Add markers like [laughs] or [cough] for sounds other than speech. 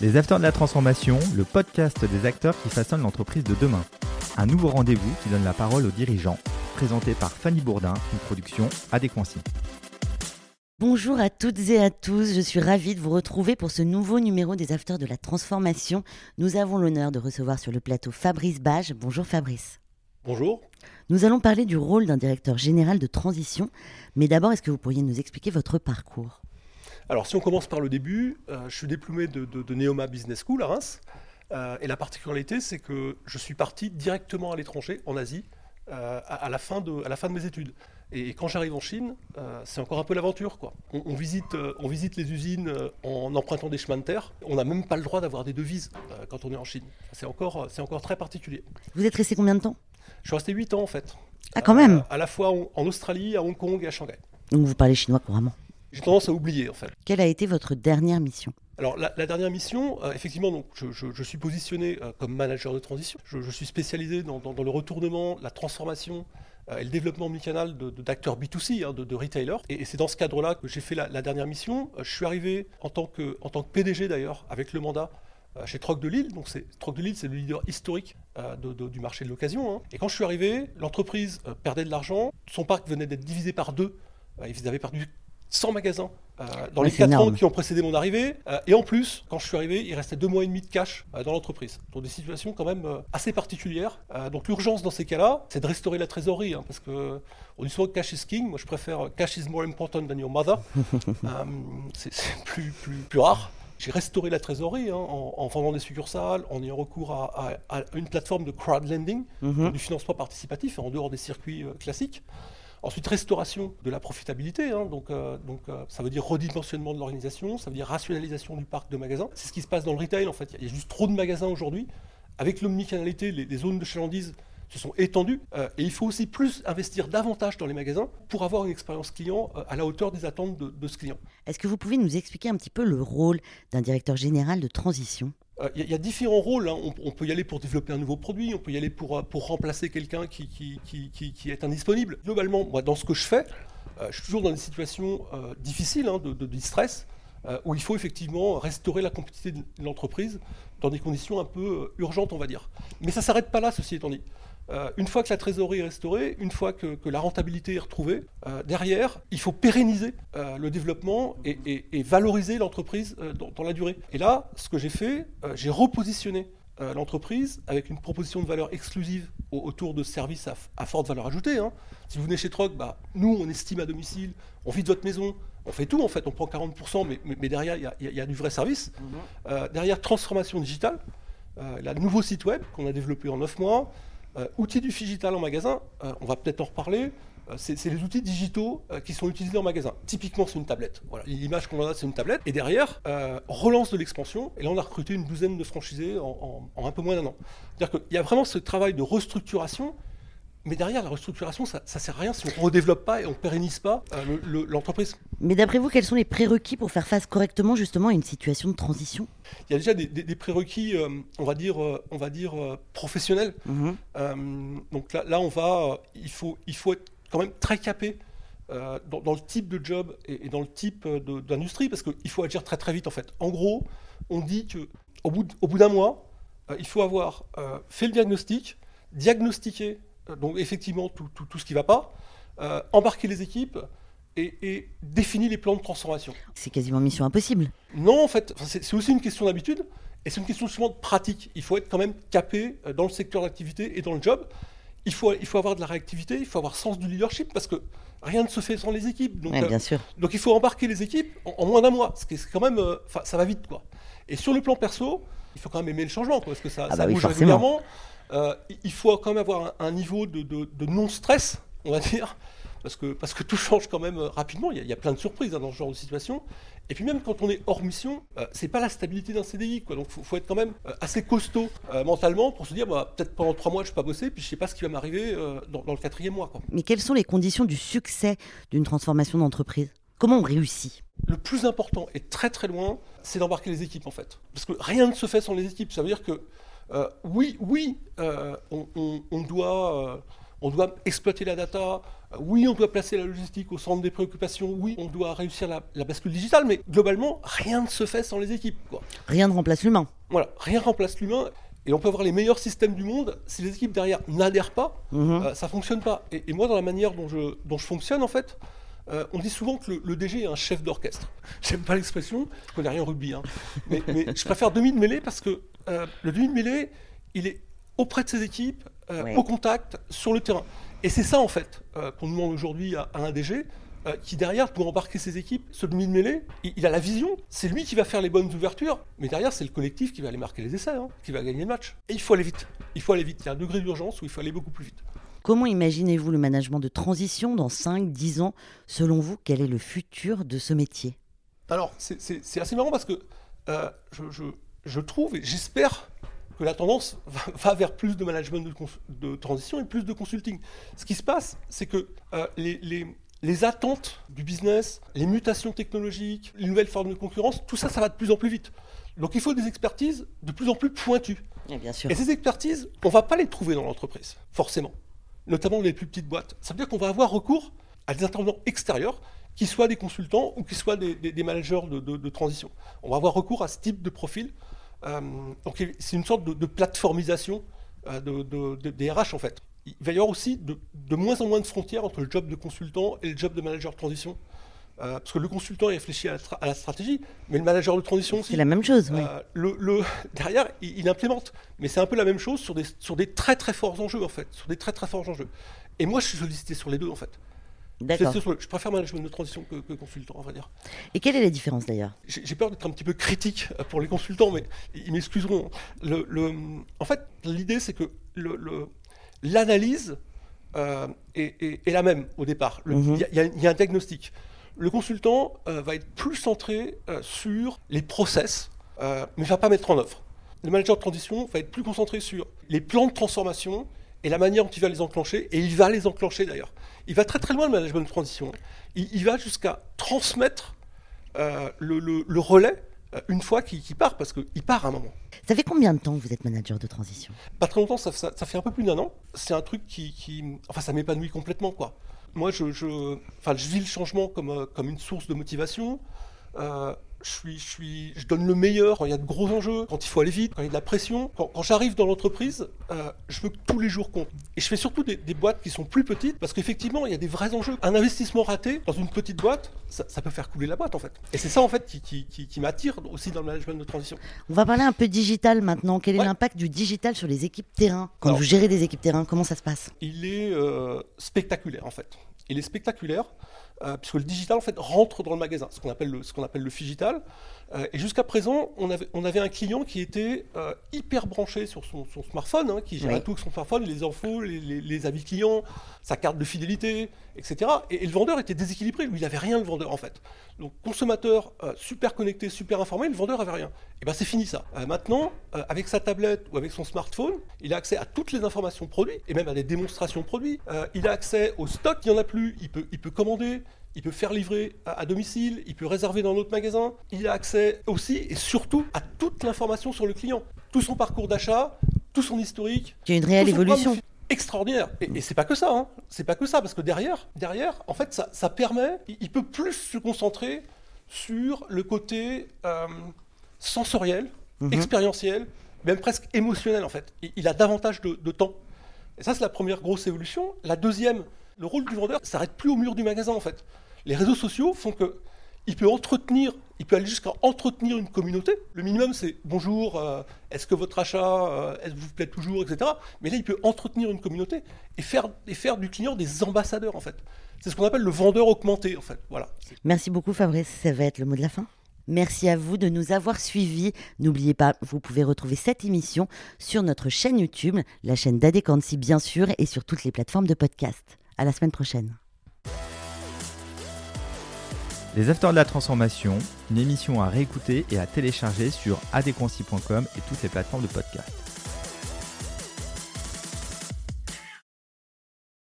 Les Acteurs de la Transformation, le podcast des acteurs qui façonnent l'entreprise de demain. Un nouveau rendez-vous qui donne la parole aux dirigeants, présenté par Fanny Bourdin, une production Adéquancy. Bonjour à toutes et à tous, je suis ravie de vous retrouver pour ce nouveau numéro des Acteurs de la Transformation. Nous avons l'honneur de recevoir sur le plateau Fabrice Bage. Bonjour Fabrice. Bonjour. Nous allons parler du rôle d'un directeur général de transition, mais d'abord, est-ce que vous pourriez nous expliquer votre parcours? Alors, si on commence par le début, euh, je suis diplômé de, Neoma Business School à Reims. Euh, et la particularité, c'est que je suis parti directement à l'étranger, en Asie, euh, à, la fin de, à la fin de mes études. Et, quand j'arrive en Chine, c'est encore un peu l'aventure. quoi. On, visite, on visite les usines en empruntant des chemins de terre. On n'a même pas le droit d'avoir des devises quand on est en Chine. C'est encore, c'est encore très particulier. Vous êtes resté combien de temps? Je suis resté 8 ans en fait. Ah quand même À la fois en Australie, à Hong Kong et à Shanghai. Donc vous parlez chinois couramment j'ai tendance à oublier en fait. Quelle a été votre dernière mission? Alors la, dernière mission, euh, effectivement, donc, je, suis positionné euh, comme manager de transition. Je, suis spécialisé dans, le retournement, la transformation euh, et le développement omnicanal d'acteurs B2C, hein, de, retailers. Et, c'est dans ce cadre-là que j'ai fait la, dernière mission. je suis arrivé en tant que, en tant que PDG d'ailleurs, avec le mandat chez Troc de Lille. Donc Troc de Lille, c'est le leader historique du marché de l'occasion. Hein. Et quand je suis arrivé, l'entreprise perdait de l'argent. Son parc venait d'être divisé par deux. ils avaient perdu 100 magasins euh, dans les 4 ans qui ont précédé mon arrivée. Euh, et en plus, quand je suis arrivé, il restait deux mois et demi de cash euh, dans l'entreprise. Donc des situations quand même assez particulières. donc l'urgence dans ces cas-là, c'est de restaurer la trésorerie. Hein, parce que on dit souvent que cash is king. Moi, je préfère cash is more important than your mother. [laughs] c'est plus, plus, plus rare. J'ai restauré la trésorerie hein, en, vendant des succursales, en ayant recours à, une plateforme de crowdlending, mm du financement participatif, en dehors des circuits classiques. Ensuite, restauration de la profitabilité, hein. donc, euh, donc euh, ça veut dire redimensionnement de l'organisation, ça veut dire rationalisation du parc de magasins. C'est ce qui se passe dans le retail en fait. Il y a juste trop de magasins aujourd'hui. Avec l'omnicanalité, les, les, zones de chalandise se sont étendues euh, et il faut aussi plus investir davantage dans les magasins pour avoir une expérience client à la hauteur des attentes de, de ce client. Est-ce que vous pouvez nous expliquer un petit peu le rôle d'un directeur général de transition? Il euh, y, a différents rôles. Hein. On, peut y aller pour développer un nouveau produit, on peut y aller pour, euh, pour remplacer quelqu'un qui, qui, qui, est indisponible. Globalement, moi, dans ce que je fais, euh, je suis toujours dans des situations difficiles hein, de, de, stress, où il faut effectivement restaurer la compétitivité de l'entreprise dans des conditions un peu urgentes, on va dire. Mais ça ne s'arrête pas là, ceci étant dit. Euh, une fois que la trésorerie est restaurée, une fois que, la rentabilité est retrouvée, euh, derrière, il faut pérenniser euh, le développement et, valoriser l'entreprise dans, la durée. Et là, ce que j'ai fait, j'ai repositionné l'entreprise avec une proposition de valeur exclusive autour de services à, forte valeur ajoutée. Hein. Si vous venez chez Troc, bah, nous, on estime à domicile, on vide votre maison, on fait tout en fait, on prend 40%, mais, derrière, il y, a du vrai service. Mhm. derrière, transformation digitale, le nouveau site web qu'on a développé en 9 mois, outils du digital en magasin, euh, on va peut-être en reparler. Euh, c'est les outils digitaux qui sont utilisés en magasin. Typiquement, c'est une tablette. L'image qu'on a, c'est une tablette. Et derrière, relance de l'expansion. Et là, on a recruté une douzaine de franchisés en, un peu moins d'un an. C'est-à-dire qu'il y a vraiment ce travail de restructuration mais derrière, la restructuration, ça ne sert à rien si on ne redéveloppe pas et on ne pérennise pas l'entreprise. Mais d'après vous, quels sont les prérequis pour faire face correctement justement à une situation de transition? Il y a déjà des, prérequis, euh, on va dire, euh, on va dire euh, professionnels. Mhm. donc là, là, on va, il, faut, il faut être quand même très capé dans, le type de job et, dans le type d'industrie parce qu'il faut agir très très vite en fait. En gros, on dit qu'au bout, au bout d'un mois, il faut avoir fait le diagnostic, diagnostiqué donc effectivement tout, ce qui ne va pas, embarquer les équipes, et, définit les plans de transformation. C'est quasiment mission impossible. Non, en fait, c'est aussi une question d'habitude et c'est une question souvent de pratique. Il faut être quand même capé euh, dans le secteur d'activité et dans le job. Il faut, il faut avoir de la réactivité, il faut avoir sens du leadership parce que rien ne se fait sans les équipes. Donc, bien sûr. donc il faut embarquer les équipes en, moins d'un mois. C'est quand même, euh, ça va vite quoi. Et sur le plan perso, il faut quand même aimer le changement parce que ça, ah bah bouge régulièrement. Euh, il faut quand même avoir un, niveau de, de non-stress, on va dire, parce que, parce que tout change quand même euh, rapidement. Il y, a, plein de surprises hein, dans ce genre de situation. Et puis même quand on est hors mission, euh, c'est pas la stabilité d'un CDI. Quoi. Donc il faut, être quand même euh, assez costaud mentalement pour se dire bah, peut-être pendant trois mois je ne vais pas bosser, puis je sais pas ce qui va m'arriver dans, le quatrième mois. Mais quelles sont les conditions du succès d'une transformation d'entreprise? Comment on réussit? Le plus important et très très loin, c'est d'embarquer les équipes en fait. Parce que rien ne se fait sans les équipes. Ça veut dire que oui, oui, on, on, doit on doit exploiter la data, euh, oui, on doit placer la logistique au centre des préoccupations, oui, on doit réussir la, bascule digitale, mais globalement, rien ne se fait sans les équipes. Rien ne remplace l'humain. Voilà, rien ne remplace l'humain. Et on peut avoir les meilleurs systèmes du monde, si les équipes derrière n'adhèrent pas, mhm. euh, ça ne fonctionne pas. Et, moi, dans la manière dont je, dont je fonctionne, en fait, euh, on dit souvent que le, DG est un chef d'orchestre. [laughs] J'aime pas l'expression, je connais rien au rugby, hein. mais, je préfère demi de mêlée parce que le demi de mêlée, il est auprès de ses équipes, au contact, sur le terrain. Et c'est ça, en fait, euh, qu'on demande aujourd'hui à, un DG, euh, qui derrière doit embarquer ses équipes, ce demi-mêlée, il, il, a la vision, c'est lui qui va faire les bonnes ouvertures, mais derrière, c'est le collectif qui va aller marquer les essais, hein, qui va gagner le match. Et il faut aller vite. Il faut aller vite. Il y a un degré d'urgence où il faut aller beaucoup plus vite. Comment imaginez-vous le management de transition dans 5-10 ans? Selon vous, quel est le futur de ce métier? Alors, c'est assez marrant parce que euh, je, je trouve, et j'espère que la tendance va, vers plus de management de, transition et plus de consulting. Ce qui se passe, c'est que euh, les, attentes du business, les mutations technologiques, les nouvelles formes de concurrence, tout ça, ça va de plus en plus vite. Donc il faut des expertises de plus en plus pointues. Et, bien sûr. et ces expertises, on ne va pas les trouver dans l'entreprise, forcément. Notamment les plus petites boîtes. Ça veut dire qu'on va avoir recours à des intervenants extérieurs qui soient des consultants ou qui soient des, managers de, transition. On va avoir recours à ce type de profil euh, donc c'est une sorte de, plateformisation euh, de, des RH en fait. Il va y avoir aussi de, moins en moins de frontières entre le job de consultant et le job de manager de transition. Euh, parce que le consultant réfléchit à la, stratégie, mais le manager de transition aussi. C'est la même chose, oui. le, [laughs] derrière, il, implémente. Mais c'est un peu la même chose sur des, sur des très très forts enjeux, en fait. Sur des très très forts enjeux. Et moi, je suis sollicité sur les deux, en fait. Je préfère management de transition que, consultant, on va dire. Et quelle est la différence d'ailleurs? J'ai peur d'être un petit peu critique pour les consultants, mais ils m'excuseront. Le, en fait, l'idée, c'est que l'analyse euh, est, la même au départ. Mhm. Il y, a un diagnostic. Le consultant euh, va être plus centré euh, sur les process, mais ne va pas mettre en œuvre. Le manager de transition va être plus concentré sur les plans de transformation et la manière dont il va les enclencher, et il va les enclencher d'ailleurs. Il va très très loin le management de transition. Il, va jusqu'à transmettre euh, le, relais euh, une fois qu'il part, parce qu'il part à un moment. Ça fait combien de temps que vous êtes manager de transition? Pas très longtemps, ça, fait un peu plus d'un an. C'est un truc qui, Enfin, ça m'épanouit complètement, quoi. Moi, je, je, vis le changement comme, euh, comme une source de motivation je, suis, je, suis, je donne le meilleur quand il y a de gros enjeux, quand il faut aller vite, quand il y a de la pression. Quand, j'arrive dans l'entreprise, euh, je veux que tous les jours comptent. Et je fais surtout des, boîtes qui sont plus petites parce qu'effectivement, il y a des vrais enjeux. Un investissement raté dans une petite boîte, ça, peut faire couler la boîte en fait. Et c'est ça en fait qui, qui, m'attire aussi dans le management de transition. On va parler un peu digital maintenant. Quel est l'impact du digital sur les équipes terrain? Quand vous gérez des équipes terrain, comment ça se passe? Il est euh, spectaculaire en fait. Il est spectaculaire euh, puisque le digital en fait rentre dans le magasin, ce qu'on appelle le, ce qu'on appelle le figital. Euh, et jusqu'à présent, on avait, on avait un client qui était euh, hyper branché sur son, smartphone, hein, qui gérait tout avec son smartphone, les infos, les, les, avis clients, sa carte de fidélité, etc. Et, le vendeur était déséquilibré, lui il n'avait rien le vendeur en fait. Donc consommateur super connecté, super informé, le vendeur avait rien. Et bien c'est fini ça. maintenant, avec sa tablette ou avec son smartphone, il a accès à toutes les informations produits et même à des démonstrations produits. il a accès au stock, il n'y en a plus, il peut, il peut commander, il peut faire livrer à, domicile, il peut réserver dans notre magasin. Il a accès aussi et surtout à toute l'information sur le client, tout son parcours d'achat, tout son historique. Il y a une réelle évolution. Extraordinaire. Et, et c'est pas que ça, hein. c'est pas que ça, parce que derrière, derrière, en fait, ça, permet, il, peut plus se concentrer sur le côté euh, sensoriel, mhm. expérientiel, même presque émotionnel en fait. Il, a davantage de, de temps. Et ça, c'est la première grosse évolution. La deuxième, le rôle du vendeur s'arrête plus au mur du magasin en fait. Les réseaux sociaux font que il peut entretenir, il peut aller jusqu'à entretenir une communauté. Le minimum, c'est bonjour, euh, est-ce que votre achat euh, vous plaît toujours, etc. Mais là, il peut entretenir une communauté et faire, et faire du client des ambassadeurs, en fait. C'est ce qu'on appelle le vendeur augmenté, en fait. Voilà. Merci beaucoup, Fabrice. Ça va être le mot de la fin. Merci à vous de nous avoir suivis. N'oubliez pas, vous pouvez retrouver cette émission sur notre chaîne YouTube, la chaîne d'Adéquancy bien sûr, et sur toutes les plateformes de podcast. À la semaine prochaine. Les Afters de la Transformation, une émission à réécouter et à télécharger sur adéquancy.com et toutes les plateformes de podcast.